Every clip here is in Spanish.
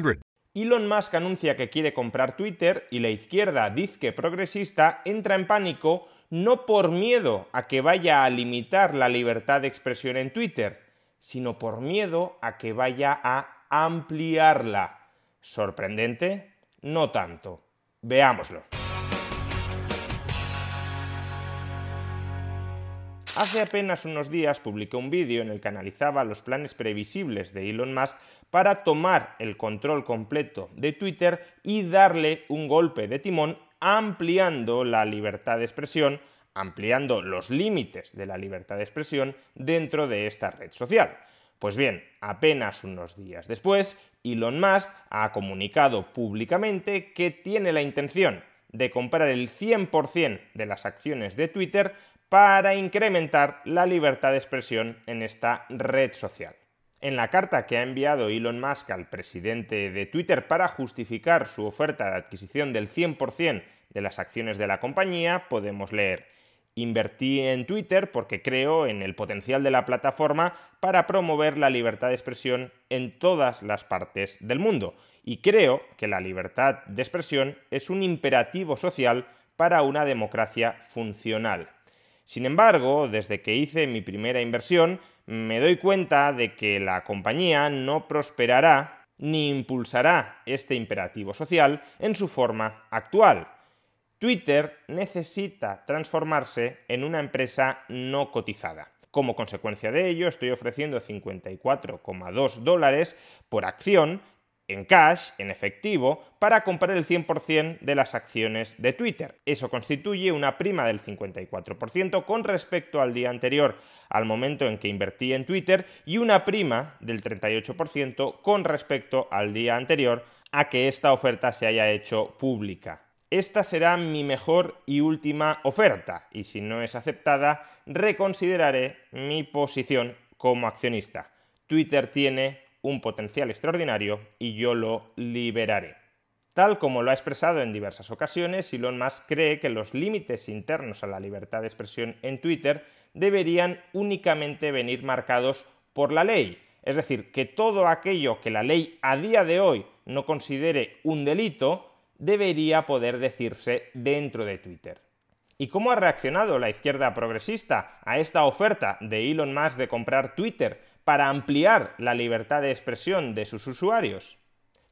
888 532 3500. Elon Musk anuncia que quiere comprar Twitter y la izquierda dizque progresista entra en pánico no por miedo a que vaya a limitar la libertad de expresión en Twitter, sino por miedo a que vaya a ampliarla. ¿Sorprendente? No tanto. Veámoslo. Hace apenas unos días publiqué un vídeo en el que analizaba los planes previsibles de Elon Musk para tomar el control completo de Twitter y darle un golpe de timón ampliando la libertad de expresión, ampliando los límites de la libertad de expresión dentro de esta red social. Pues bien, apenas unos días después, Elon Musk ha comunicado públicamente que tiene la intención de comprar el 100% de las acciones de Twitter para incrementar la libertad de expresión en esta red social. En la carta que ha enviado Elon Musk al presidente de Twitter para justificar su oferta de adquisición del 100% de las acciones de la compañía, podemos leer Invertí en Twitter porque creo en el potencial de la plataforma para promover la libertad de expresión en todas las partes del mundo. Y creo que la libertad de expresión es un imperativo social para una democracia funcional. Sin embargo, desde que hice mi primera inversión, me doy cuenta de que la compañía no prosperará ni impulsará este imperativo social en su forma actual. Twitter necesita transformarse en una empresa no cotizada. Como consecuencia de ello, estoy ofreciendo 54,2 dólares por acción en cash, en efectivo, para comprar el 100% de las acciones de Twitter. Eso constituye una prima del 54% con respecto al día anterior, al momento en que invertí en Twitter, y una prima del 38% con respecto al día anterior a que esta oferta se haya hecho pública. Esta será mi mejor y última oferta, y si no es aceptada, reconsideraré mi posición como accionista. Twitter tiene un potencial extraordinario y yo lo liberaré. Tal como lo ha expresado en diversas ocasiones, Elon Musk cree que los límites internos a la libertad de expresión en Twitter deberían únicamente venir marcados por la ley, es decir, que todo aquello que la ley a día de hoy no considere un delito debería poder decirse dentro de Twitter. ¿Y cómo ha reaccionado la izquierda progresista a esta oferta de Elon Musk de comprar Twitter para ampliar la libertad de expresión de sus usuarios?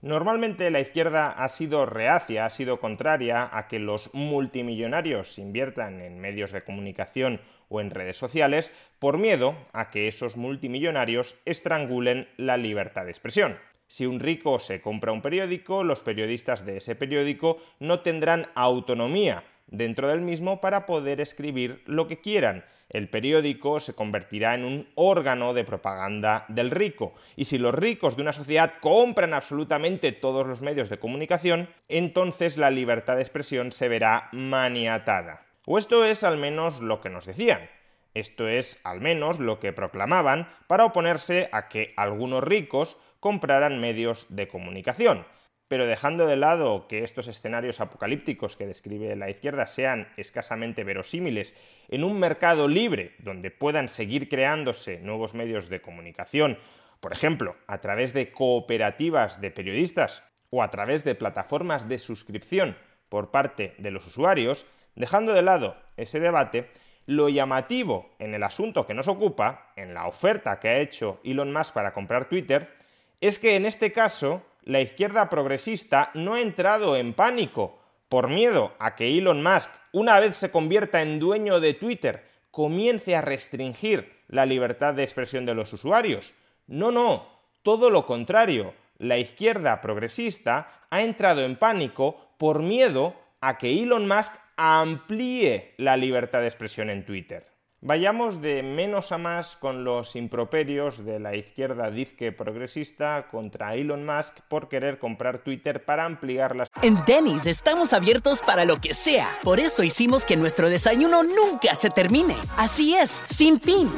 Normalmente la izquierda ha sido reacia, ha sido contraria a que los multimillonarios inviertan en medios de comunicación o en redes sociales por miedo a que esos multimillonarios estrangulen la libertad de expresión. Si un rico se compra un periódico, los periodistas de ese periódico no tendrán autonomía dentro del mismo para poder escribir lo que quieran. El periódico se convertirá en un órgano de propaganda del rico. Y si los ricos de una sociedad compran absolutamente todos los medios de comunicación, entonces la libertad de expresión se verá maniatada. O esto es al menos lo que nos decían. Esto es al menos lo que proclamaban para oponerse a que algunos ricos compraran medios de comunicación. Pero dejando de lado que estos escenarios apocalípticos que describe la izquierda sean escasamente verosímiles en un mercado libre donde puedan seguir creándose nuevos medios de comunicación, por ejemplo, a través de cooperativas de periodistas o a través de plataformas de suscripción por parte de los usuarios, dejando de lado ese debate, lo llamativo en el asunto que nos ocupa, en la oferta que ha hecho Elon Musk para comprar Twitter, es que en este caso la izquierda progresista no ha entrado en pánico por miedo a que Elon Musk, una vez se convierta en dueño de Twitter, comience a restringir la libertad de expresión de los usuarios. No, no, todo lo contrario. La izquierda progresista ha entrado en pánico por miedo a que Elon Musk amplíe la libertad de expresión en Twitter. Vayamos de menos a más con los improperios de la izquierda dizque progresista contra Elon Musk por querer comprar Twitter para ampliar las... En Denny's estamos abiertos para lo que sea. Por eso hicimos que nuestro desayuno nunca se termine. Así es, sin fin.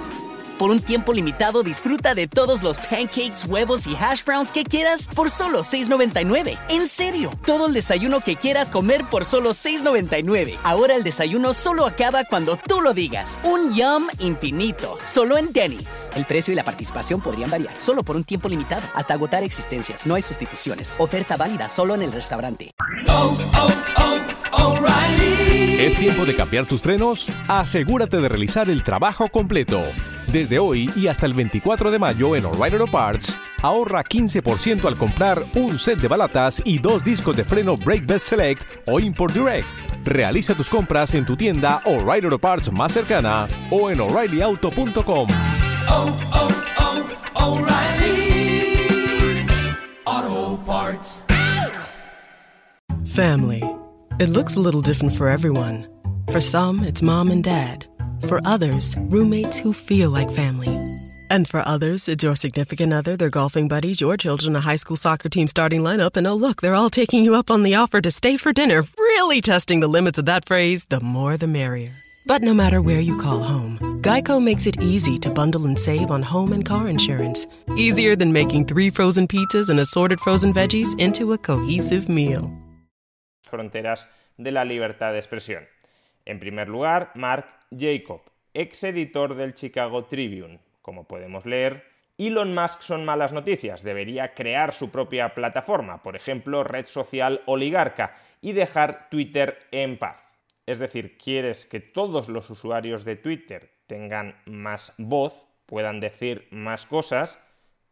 Por un tiempo limitado disfruta de todos los pancakes, huevos y hash browns que quieras por solo $6.99. En serio, todo el desayuno que quieras comer por solo $6.99. Ahora el desayuno solo acaba cuando tú lo digas. Un yum infinito, solo en Denny's. El precio y la participación podrían variar, solo por un tiempo limitado, hasta agotar existencias. No hay sustituciones. Oferta válida solo en el restaurante. Oh, oh, oh, ¿Es tiempo de cambiar tus frenos? Asegúrate de realizar el trabajo completo. Desde hoy y hasta el 24 de mayo en O'Reilly Auto Parts, ahorra 15% al comprar un set de balatas y dos discos de freno Brake Best Select o Import Direct. Realiza tus compras en tu tienda O'Reilly Auto Parts más cercana o en o'ReillyAuto.com. Family. It looks a little different for everyone. For some, it's mom and dad. For others, roommates who feel like family. And for others, it's your significant other, their golfing buddies, your children, a high school soccer team starting lineup, and oh, look, they're all taking you up on the offer to stay for dinner, really testing the limits of that phrase the more the merrier. But no matter where you call home, Geico makes it easy to bundle and save on home and car insurance. Easier than making three frozen pizzas and assorted frozen veggies into a cohesive meal. Fronteras de la libertad de expresión. En primer lugar, Mark Jacob, ex editor del Chicago Tribune. Como podemos leer, Elon Musk son malas noticias, debería crear su propia plataforma, por ejemplo, red social oligarca, y dejar Twitter en paz. Es decir, quieres que todos los usuarios de Twitter tengan más voz, puedan decir más cosas,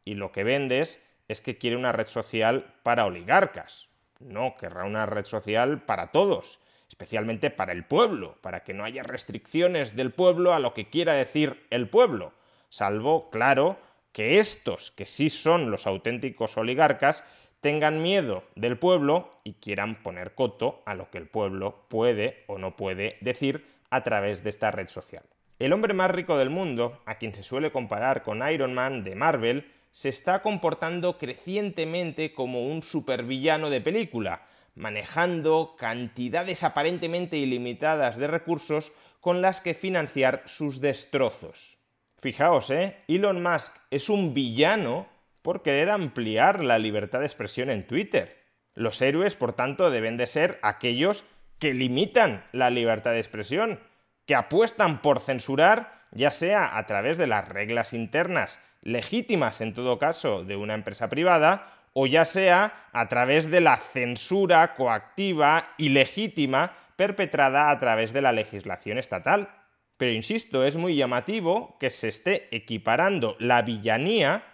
y lo que vendes es que quiere una red social para oligarcas. No, querrá una red social para todos especialmente para el pueblo, para que no haya restricciones del pueblo a lo que quiera decir el pueblo, salvo, claro, que estos, que sí son los auténticos oligarcas, tengan miedo del pueblo y quieran poner coto a lo que el pueblo puede o no puede decir a través de esta red social. El hombre más rico del mundo, a quien se suele comparar con Iron Man de Marvel, se está comportando crecientemente como un supervillano de película, manejando cantidades aparentemente ilimitadas de recursos con las que financiar sus destrozos. Fijaos, ¿eh? Elon Musk es un villano por querer ampliar la libertad de expresión en Twitter. Los héroes, por tanto, deben de ser aquellos que limitan la libertad de expresión, que apuestan por censurar, ya sea a través de las reglas internas legítimas en todo caso de una empresa privada, o ya sea a través de la censura coactiva y legítima perpetrada a través de la legislación estatal. Pero insisto, es muy llamativo que se esté equiparando la villanía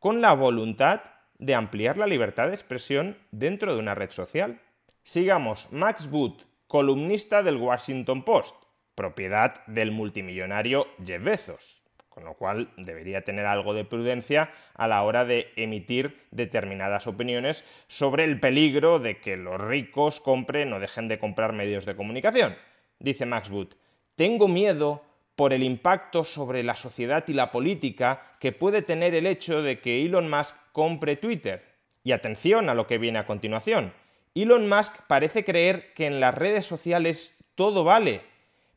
con la voluntad de ampliar la libertad de expresión dentro de una red social. Sigamos, Max Boot, columnista del Washington Post, propiedad del multimillonario Jeff Bezos, con lo cual debería tener algo de prudencia a la hora de emitir determinadas opiniones sobre el peligro de que los ricos compren o dejen de comprar medios de comunicación. Dice Max Boot, tengo miedo por el impacto sobre la sociedad y la política que puede tener el hecho de que Elon Musk compre Twitter. Y atención a lo que viene a continuación. Elon Musk parece creer que en las redes sociales todo vale,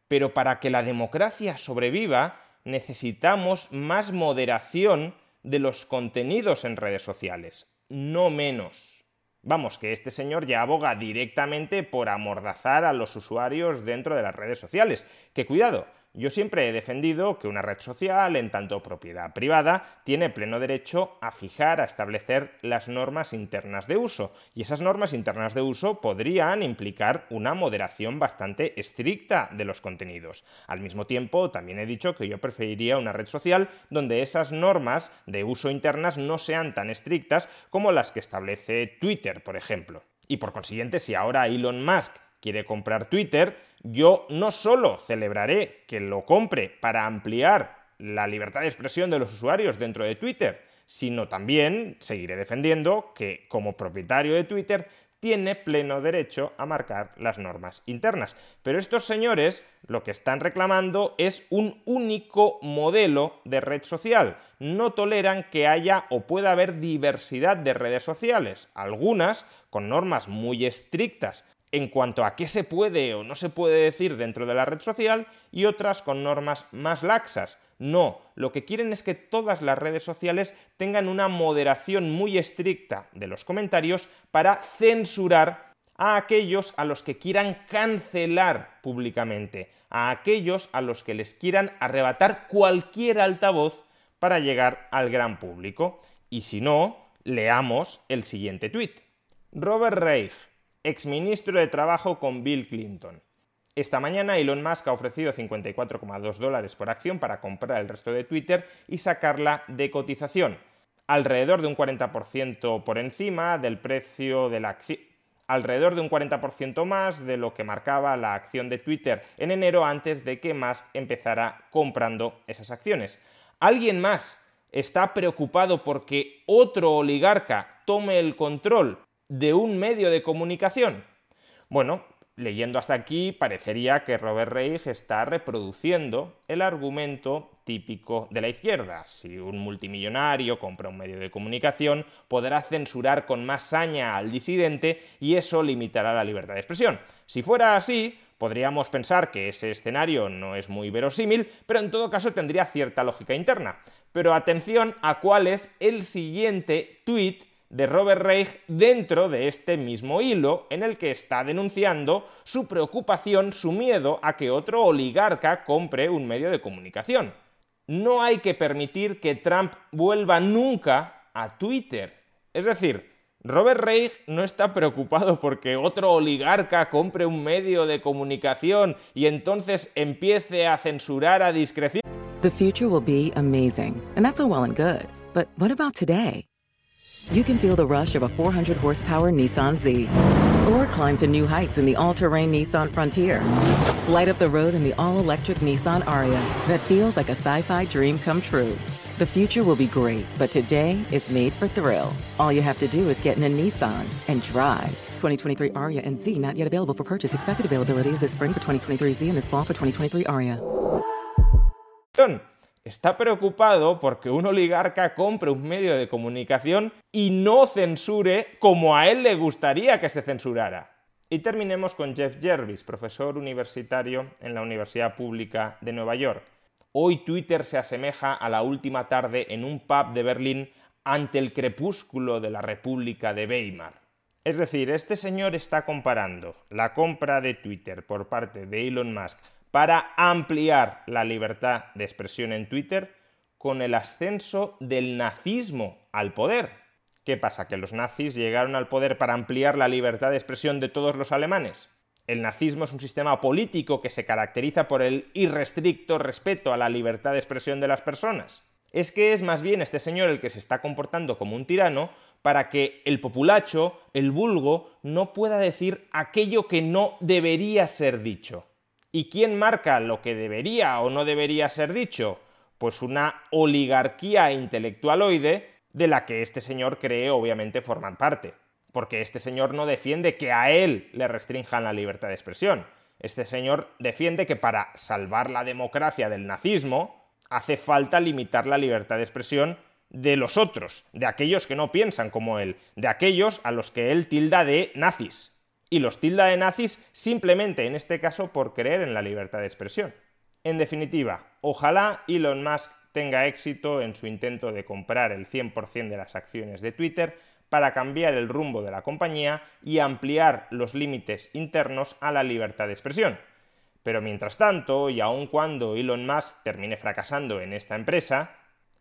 pero para que la democracia sobreviva necesitamos más moderación de los contenidos en redes sociales, no menos. Vamos, que este señor ya aboga directamente por amordazar a los usuarios dentro de las redes sociales. Que cuidado, yo siempre he defendido que una red social, en tanto propiedad privada, tiene pleno derecho a fijar, a establecer las normas internas de uso, y esas normas internas de uso podrían implicar una moderación bastante estricta de los contenidos. Al mismo tiempo, también he dicho que yo preferiría una red social donde esas normas de uso internas no sean tan estrictas como las que establece Twitter, por ejemplo. Y por consiguiente, si ahora Elon Musk quiere comprar Twitter, yo no solo celebraré que lo compre para ampliar la libertad de expresión de los usuarios dentro de Twitter, sino también seguiré defendiendo que como propietario de Twitter tiene pleno derecho a marcar las normas internas. Pero estos señores lo que están reclamando es un único modelo de red social. No toleran que haya o pueda haber diversidad de redes sociales, algunas con normas muy estrictas en cuanto a qué se puede o no se puede decir dentro de la red social y otras con normas más laxas. No, lo que quieren es que todas las redes sociales tengan una moderación muy estricta de los comentarios para censurar a aquellos a los que quieran cancelar públicamente, a aquellos a los que les quieran arrebatar cualquier altavoz para llegar al gran público. Y si no, leamos el siguiente tuit. Robert Reich, exministro de Trabajo con Bill Clinton. Esta mañana Elon Musk ha ofrecido 54,2 dólares por acción para comprar el resto de Twitter y sacarla de cotización, alrededor de un 40% por encima del precio de la acción alrededor de un 40% más de lo que marcaba la acción de Twitter en enero antes de que Musk empezara comprando esas acciones. ¿Alguien más está preocupado porque otro oligarca tome el control de un medio de comunicación? Bueno, leyendo hasta aquí, parecería que Robert Reich está reproduciendo el argumento típico de la izquierda. Si un multimillonario compra un medio de comunicación, podrá censurar con más saña al disidente y eso limitará la libertad de expresión. Si fuera así, podríamos pensar que ese escenario no es muy verosímil, pero en todo caso tendría cierta lógica interna. Pero atención a cuál es el siguiente tuit de Robert Reich dentro de este mismo hilo en el que está denunciando su preocupación, su miedo a que otro oligarca compre un medio de comunicación. No hay que permitir que Trump vuelva nunca a Twitter. Es decir, Robert Reich no está preocupado porque otro oligarca compre un medio de comunicación y entonces empiece a censurar a discreción. The future will be amazing, and that's all well and good. But what about today? You can feel the rush of a 400 horsepower Nissan Z. Or climb to new heights in the all terrain Nissan Frontier. Light up the road in the all electric Nissan Aria that feels like a sci fi dream come true. The future will be great, but today is made for thrill. All you have to do is get in a Nissan and drive. 2023 Aria and Z not yet available for purchase. Expected availability is this spring for 2023 Z and this fall for 2023 Aria. Está preocupado porque un oligarca compre un medio de comunicación y no censure como a él le gustaría que se censurara. Y terminemos con Jeff Jervis, profesor universitario en la Universidad Pública de Nueva York. Hoy Twitter se asemeja a la última tarde en un pub de Berlín ante el crepúsculo de la República de Weimar. Es decir, este señor está comparando la compra de Twitter por parte de Elon Musk para ampliar la libertad de expresión en Twitter con el ascenso del nazismo al poder. ¿Qué pasa? ¿Que los nazis llegaron al poder para ampliar la libertad de expresión de todos los alemanes? El nazismo es un sistema político que se caracteriza por el irrestricto respeto a la libertad de expresión de las personas. Es que es más bien este señor el que se está comportando como un tirano para que el populacho, el vulgo, no pueda decir aquello que no debería ser dicho. ¿Y quién marca lo que debería o no debería ser dicho? Pues una oligarquía intelectualoide de la que este señor cree obviamente formar parte. Porque este señor no defiende que a él le restrinjan la libertad de expresión. Este señor defiende que para salvar la democracia del nazismo hace falta limitar la libertad de expresión de los otros, de aquellos que no piensan como él, de aquellos a los que él tilda de nazis. Y los tilda de nazis simplemente en este caso por creer en la libertad de expresión. En definitiva, ojalá Elon Musk tenga éxito en su intento de comprar el 100% de las acciones de Twitter para cambiar el rumbo de la compañía y ampliar los límites internos a la libertad de expresión. Pero mientras tanto, y aun cuando Elon Musk termine fracasando en esta empresa,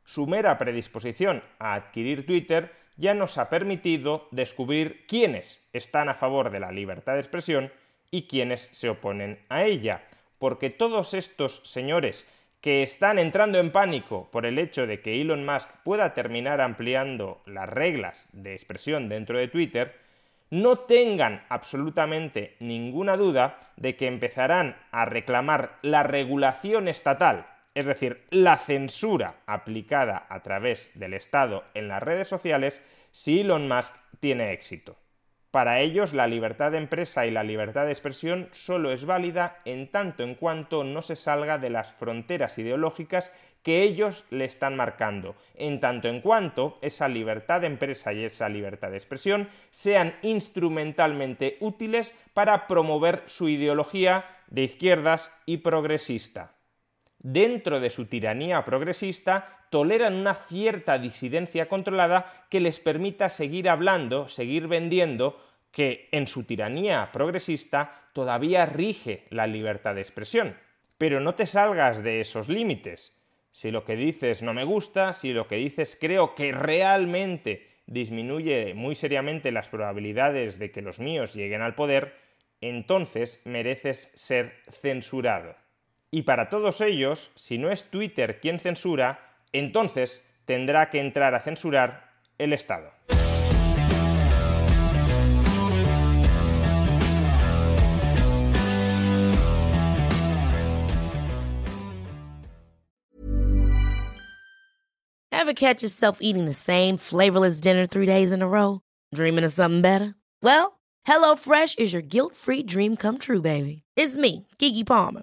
su mera predisposición a adquirir Twitter ya nos ha permitido descubrir quiénes están a favor de la libertad de expresión y quiénes se oponen a ella, porque todos estos señores que están entrando en pánico por el hecho de que Elon Musk pueda terminar ampliando las reglas de expresión dentro de Twitter, no tengan absolutamente ninguna duda de que empezarán a reclamar la regulación estatal, es decir, la censura aplicada a través del Estado en las redes sociales si Elon Musk tiene éxito. Para ellos, la libertad de empresa y la libertad de expresión solo es válida en tanto en cuanto no se salga de las fronteras ideológicas que ellos le están marcando, en tanto en cuanto esa libertad de empresa y esa libertad de expresión sean instrumentalmente útiles para promover su ideología de izquierdas y progresista. Dentro de su tiranía progresista, toleran una cierta disidencia controlada que les permita seguir hablando, seguir vendiendo, que en su tiranía progresista todavía rige la libertad de expresión. Pero no te salgas de esos límites. Si lo que dices no me gusta, si lo que dices creo que realmente disminuye muy seriamente las probabilidades de que los míos lleguen al poder, entonces mereces ser censurado. Y para todos ellos, si no es Twitter quien censura, entonces tendrá que entrar a censurar el Estado. Ever catch yourself eating the same flavorless dinner three days in a row? Dreaming of something better? Well, HelloFresh is your guilt-free dream come true, baby. It's me, Kiki Palmer.